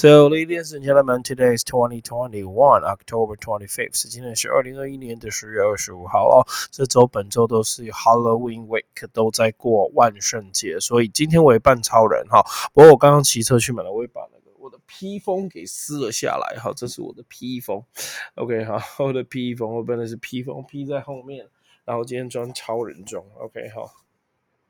So, ladies and gentlemen, today is 2021 October 25th。今天是二零二一年的十月二十五号哦。这周本周都是 Halloween week，都在过万圣节，所以今天我也扮超人哈。不过我刚刚骑车去买了，我也把那个我的披风给撕了下来哈。这是我的披风，OK 好，我的披风，我本来是披风披在后面，然后今天装超人装，OK 好。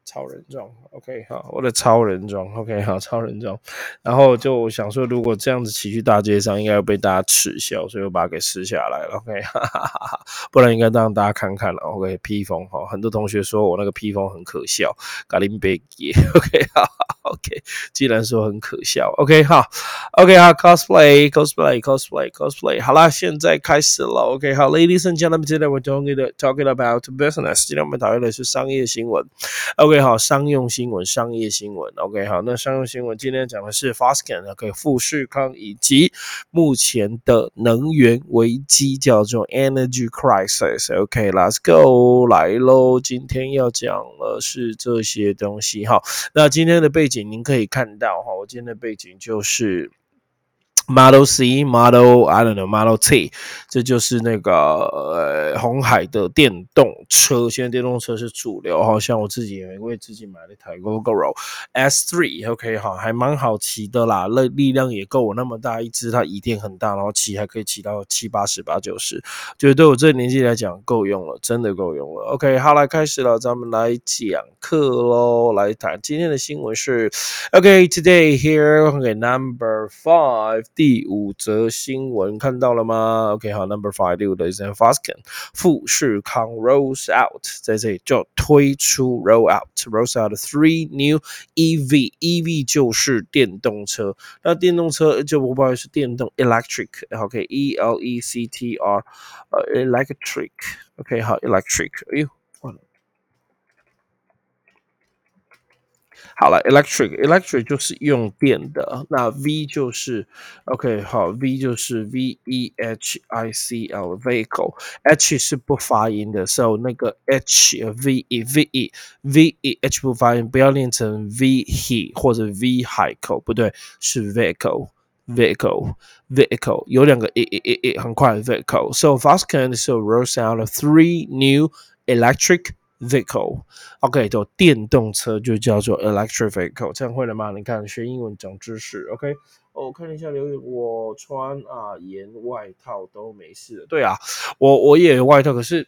超人装，OK 好，我的超人装，OK 好，超人装，然后就想说，如果这样子骑去大街上，应该要被大家耻笑，所以我把它给撕下来了，OK，哈哈哈不然应该让大家看看了，OK，披风哈，很多同学说我那个披风很可笑，咖喱贝吉，OK 好。OK，既然说很可笑，OK 好，OK 好，cosplay，cosplay，cosplay，cosplay，好啦，现在开始了，OK 好，Ladies and gentlemen，今天我们 talking talking about business，今天我们讨论的是商业新闻，OK 好，商用新闻，商业新闻，OK 好，那商用新闻今天讲的是 Foskin，OK 富士康以及目前的能源危机叫做 Energy Crisis，OK，Let's go 来喽，今天要讲的是这些东西哈，那今天的背景。您可以看到哈，我今天的背景就是。Model C, Model I don't know, Model T，这就是那个呃红海的电动车。现在电动车是主流，好像我自己也为自己买了一台 Gogoro S3。OK，好，还蛮好骑的啦，那力量也够我那么大一只，它椅垫很大，然后骑还可以骑到七八十、八九十，觉得对我这个年纪来讲够用了，真的够用了。OK，好，来开始了，咱们来讲课喽，来谈今天的新闻是 OK，Today here OK Number Five。第五则新闻看到了吗？OK，好，Number Five 六的 is Foskin，富士康 Rollout 在这里就推出 Rollout，Rollout three new EV，EV 就是电动车，那电动车就不好意思，电动 electric，OK，E L E C T R，呃，electric，OK，好，electric，哎呦。好了，electric electric 就是用电的，那 V 就是 OK 好，V 就是 V E H I C L vehicle，H 是不发音的，so 那个 H V E V E V E H 不发音，不要念成 V he 或者 V 海口，不对，是 vehicle vehicle vehicle 有两个 e e e e 很快 vehicle，so Foscan so rolls out three new electric vehicle，OK，就电动车就叫做 electric vehicle，这样会了吗？你看学英文长知识，OK，我看一下留言，我穿啊盐外套都没事，对啊，我我也有外套，可是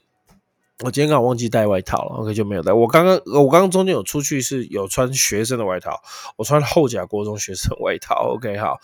我今天刚好忘记带外套了，OK 就没有带。我刚刚我刚刚中间有出去是有穿学生的外套，我穿厚甲国中学生外套，OK 好。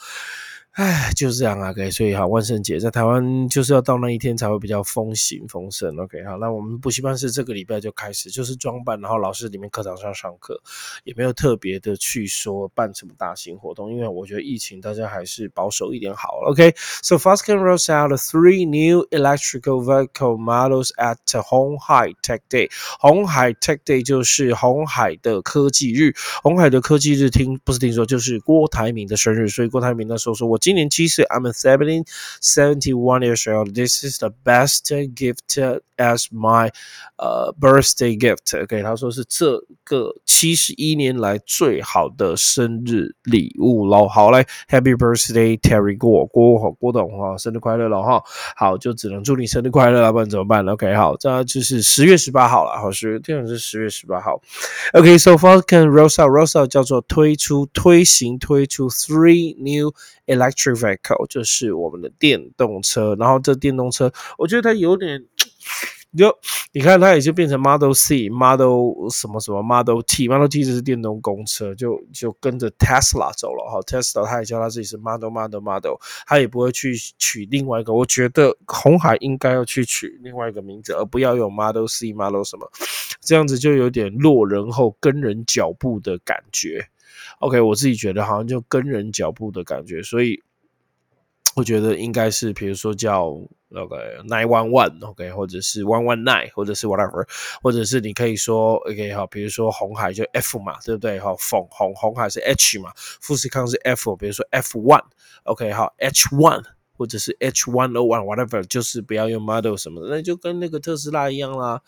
唉，就是这样啊，OK，所以好，万圣节在台湾就是要到那一天才会比较风行风盛，OK，好，那我们补习班是这个礼拜就开始，就是装扮，然后老师里面课堂上上课，也没有特别的去说办什么大型活动，因为我觉得疫情大家还是保守一点好，OK，So Foskin rolls out three new electrical vehicle models at 红海 Tech Day，红海 Tech Day 就是红海的科技日，红海的科技日听不是听说就是郭台铭的生日，所以郭台铭那时候说我。今年七岁，I'm seventeen seventy one years old. This is the best gift as my 呃 birthday gift. OK，他说是这个七十一年来最好的生日礼物喽。好嘞，Happy birthday Terry 郭郭郭董哈，生日快乐了哈。好，就只能祝你生日快乐了，不然怎么办？OK，好，这就是十月十八号了。好，十月，天是十月十八号。OK，so far can Rosa Rosa 叫做推出推行推出 three new elect Trivial 就是我们的电动车，然后这电动车，我觉得它有点，就你看它已经变成 Model C、Model 什么什么 Model T、Model T 就是电动公车，就就跟着 Tesla 走了哈。Tesla 它也叫它自己是 Model Model Model，它也不会去取另外一个。我觉得红海应该要去取另外一个名字，而不要用 Model C、Model 什么，这样子就有点落人后跟人脚步的感觉。OK，我自己觉得好像就跟人脚步的感觉，所以。我觉得应该是，比如说叫那个 nine one one，OK，或者是 one one nine，或者是 whatever，或者是你可以说 OK 哈，比如说红海就 F 嘛，对不对？哈，红红红海是 H 嘛，富士康是 F，比如说 F one，OK 哈，H one。或者是 H one o one whatever，就是不要用 model 什么的，那就跟那个特斯拉一样啦。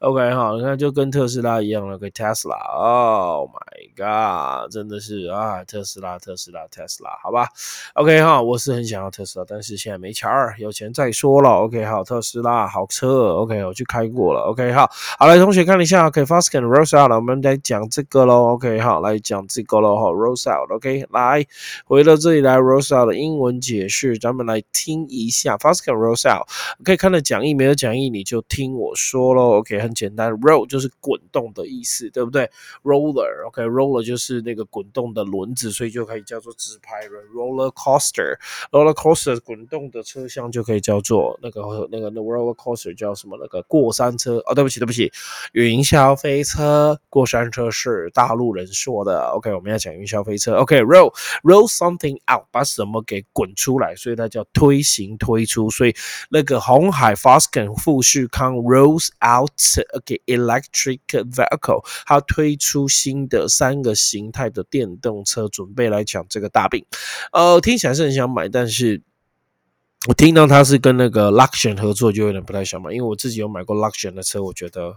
OK 好，那就跟特斯拉一样了，个 Tesla，Oh my God，真的是啊，特斯拉，特斯拉，特斯拉，好吧。OK 哈，我是很想要特斯拉，但是现在没钱儿，有钱再说了。OK 好，特斯拉好车，OK 我去开过了。OK 好，好来同学看一下，OK，Fast and Rose out，我们来讲这个喽。OK 好，来讲这个喽哈，Rose out，OK 来回到这里来，Rose out 的英文解释，咱们来听一下，Fast and Rose out，可以看到讲义没有讲义，你就听我说喽。OK 很简单，Roll 就是滚动的意思，对不对？Roller，OK，Roller 就是那个滚动的轮子，所以就可以叫做直排轮，Roller。coaster roller coaster 滚动的车厢就可以叫做那个那个那 roller coaster 叫什么？那个过山车哦，对不起对不起，云霄飞车过山车是大陆人说的。OK，我们要讲云霄飞车。OK，roll roll something out，把什么给滚出来，所以它叫推行推出。所以那个红海 Fosken 富士康 rolls out OK electric vehicle，它推出新的三个形态的电动车，准备来抢这个大饼。呃，听。起来是很想买，但是我听到他是跟那个 Luxion 合作，就有点不太想买，因为我自己有买过 Luxion 的车，我觉得。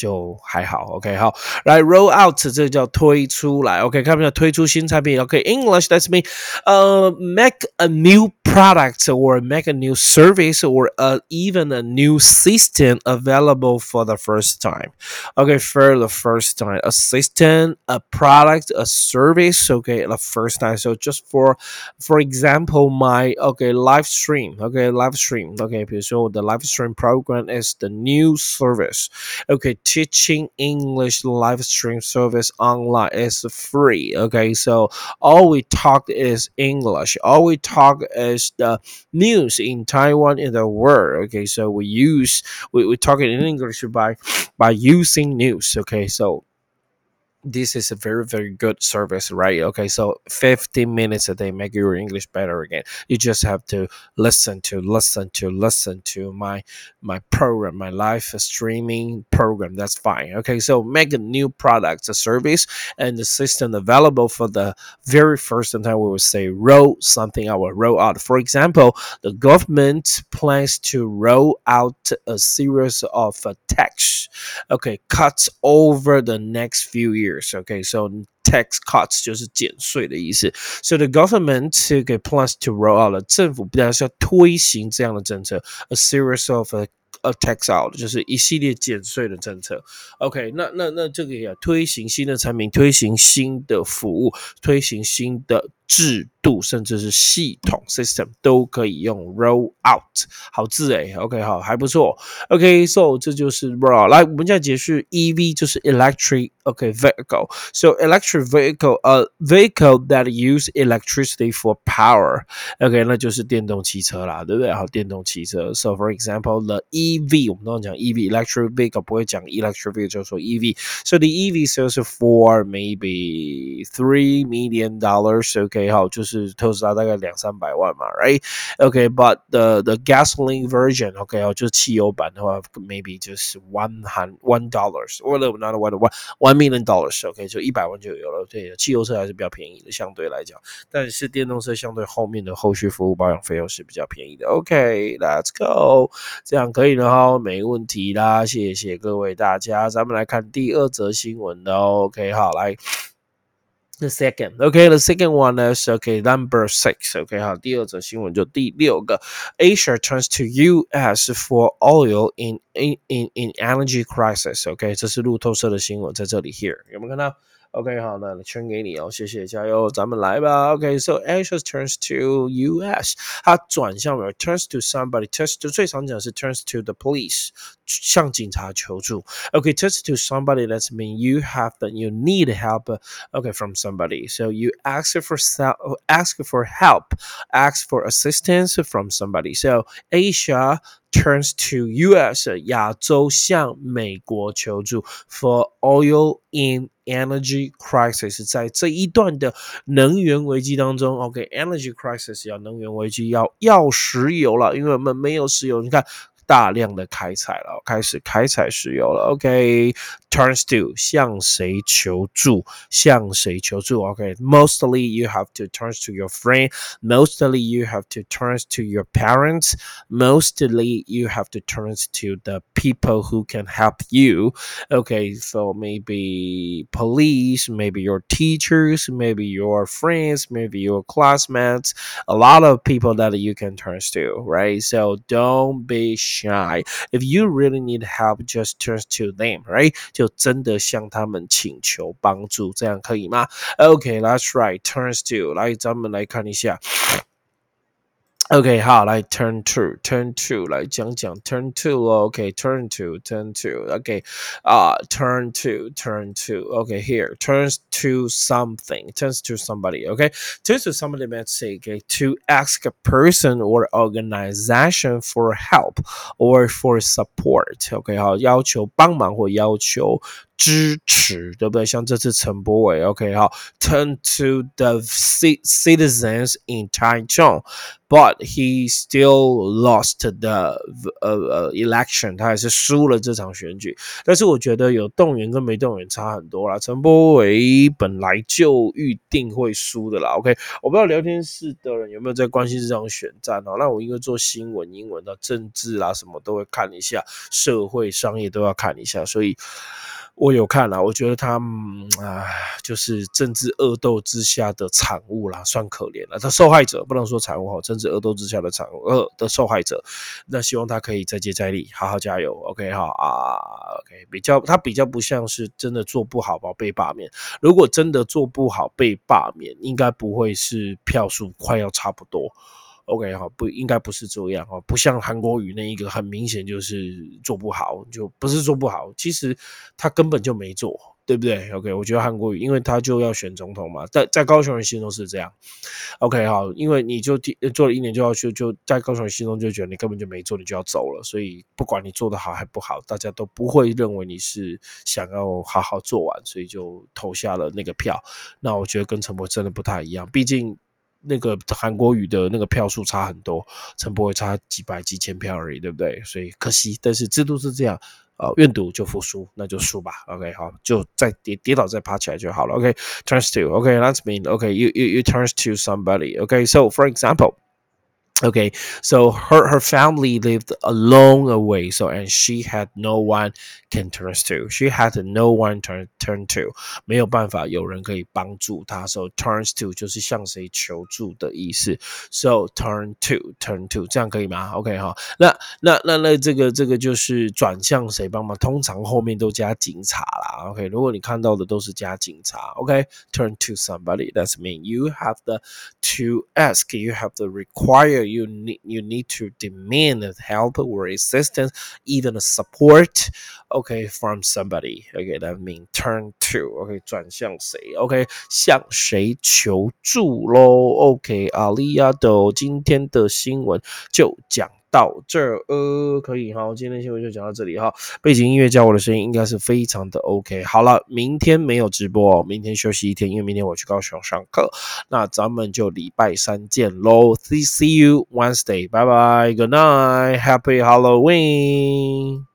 就还好，OK，好，来 roll out 这叫推出来，OK，看没有推出新产品，OK，English that's mean，呃，make a new product or make a new service or uh, even a new system available for the first time. Okay, for the first time, a system, a product, a service. Okay, the first time. So just for, for example, my okay live stream. Okay, live stream. Okay, so the live stream program is the new service. Okay teaching English live stream service online is free. Okay, so all we talk is English. All we talk is the news in Taiwan in the world. Okay, so we use we, we talk in English by by using news. Okay, so this is a very very good service right? Okay so 15 minutes a day make your english better again. You just have to listen to listen to listen to my my program my live streaming program. That's fine. Okay so make a new product a service and the system available for the very first time we will say roll something out roll out. For example the government plans to roll out a series of uh, tax okay cuts over the next few years years. Okay, so tax cuts 就是减税的意思。So the government 给 plans to roll out 了，政府不但是要推行这样的政策，a series of a a tax out 就是一系列减税的政策。OK，那那那这个也推行新的产品，推行新的服务，推行新的 制度，甚至是系统 system 都可以用 roll out，好字诶 o k 好，还不错。OK，so 这就是 roll。来，我们现在解释 EV 就是 electric OK vehicle。So electric vehicle a vehicle that use electricity for power。OK，那就是电动汽车啦，对不对？好，电动汽车。So for example the EV，我们都讲 EV electric vehicle，不会讲 electric vehicle 就说 EV。So the EV sells for maybe three million dollars。 OK，好，就是特斯拉大概两三百万嘛，right？OK，but the the gasoline version，OK，好，就是汽油版的话，maybe 就是 one hundred one dollars，or not one one one million dollars，OK，就一百万就有了。对，汽油车还是比较便宜的，相对来讲，但是电动车相对后面的后续服务保养费用是比较便宜的。OK，Let's go，这样可以了哈，没问题啦，谢谢各位大家。咱们来看第二则新闻的，OK，好，来。The second, okay, the second one is okay. Number six, okay. 好，第二则新闻就第六个，Asia turns to U.S. for oil in in in in energy crisis. OK，这是路透社的新闻，在这里 here 有没有看到 ？OK，好，那圈给你哦，谢谢，加油，咱们来吧。OK，so、okay, Asia turns to U.S. 它转向了 turns to somebody，turns to 最常讲是 turns to the police，向警察求助。OK，turns、okay, to somebody that's mean you have the you need help. Okay, from somebody. So you ask for ask for help, ask for assistance from somebody. So Asia turns to U.S. 亚洲向美国求助 for oil in energy crisis，在这一段的能源危机当中，OK，energy crisis 要能源危机要要石油了，因为我们没有石油，你看。大量的开采了，开始开采石油了。OK，turns to 向谁求助？向谁求助？OK，mostly you have to turn to your friend. Mostly you have to turn to your parents. Mostly you have to turn to the people who can help you. Okay, so maybe police, maybe your teachers, maybe your friends, maybe your classmates. A lot of people that you can turn to, right? So don't be shy. If you really need help, just turn to them, right? 就真的向他们请求帮助，这样可以吗？Okay, that's right. Turns to 来，咱们来看一下。 OK，好，来 turn to turn to 来讲讲 turn to 哦，OK，turn to turn to，OK，啊，turn to turn to，OK，here turns to something turns to somebody，OK，turns to somebody means say to ask a person or organization for help or for support，OK，好，要求帮忙或要求 支持，对不对？像这次陈柏伟，OK，好，turn to the citizens in Taichung。but he still lost the 呃 election，他还是输了这场选举。但是我觉得有动员跟没动员差很多啦。陈柏伟本来就预定会输的啦。OK，我不知道聊天室的人有没有在关心这场选战哦。那我因为做新闻、英文的政治啊什么都会看一下，社会、商业都要看一下，所以。我有看了，我觉得他啊，就是政治恶斗之下的产物啦，算可怜了。他受害者不能说产物哈，政治恶斗之下的产物，呃的受害者。那希望他可以再接再厉，好好加油。OK 哈啊，OK 比较他比较不像是真的做不好吧被罢免。如果真的做不好被罢免，应该不会是票数快要差不多。OK 哈，不应该不是这样哦，不像韩国语那一个很明显就是做不好，就不是做不好，其实他根本就没做，对不对？OK，我觉得韩国语，因为他就要选总统嘛，在在高雄人心中是这样。OK 好，因为你就做了一年就要去，就在高雄人心中就觉得你根本就没做，你就要走了，所以不管你做的好还不好，大家都不会认为你是想要好好做完，所以就投下了那个票。那我觉得跟陈柏真的不太一样，毕竟。那个韩国语的那个票数差很多，陈柏伟差几百几千票而已，对不对？所以可惜，但是制度是这样，呃，愿赌就服输，那就输吧。OK，好，就再跌跌倒再爬起来就好了。OK，turns to，OK，that's mean，OK，you you you turns to somebody，OK，so for example。Okay, so her her family lived a long away, so and she had no one can turn to. She had no one turn turn to，没有办法有人可以帮助她。So turns to 就是向谁求助的意思。So turn to turn to 这样可以吗？OK 哈，那那那那这个这个就是转向谁帮忙？通常后面都加警察啦。OK，如果你看到的都是加警察，OK，turn to somebody. That's mean you have the to ask, you have the require you need you need to demand help or assistance, even support, okay, from somebody. Okay, that means turn to. Okay，转向谁？OK，向谁求助喽？OK，阿里亚豆今天的新闻就讲。 到这儿，呃，可以哈，今天新闻就讲到这里哈。背景音乐叫我的声音应该是非常的 OK。好了，明天没有直播，明天休息一天，因为明天我去高雄上课。那咱们就礼拜三见喽，See see you Wednesday，拜拜，Good night，Happy Halloween。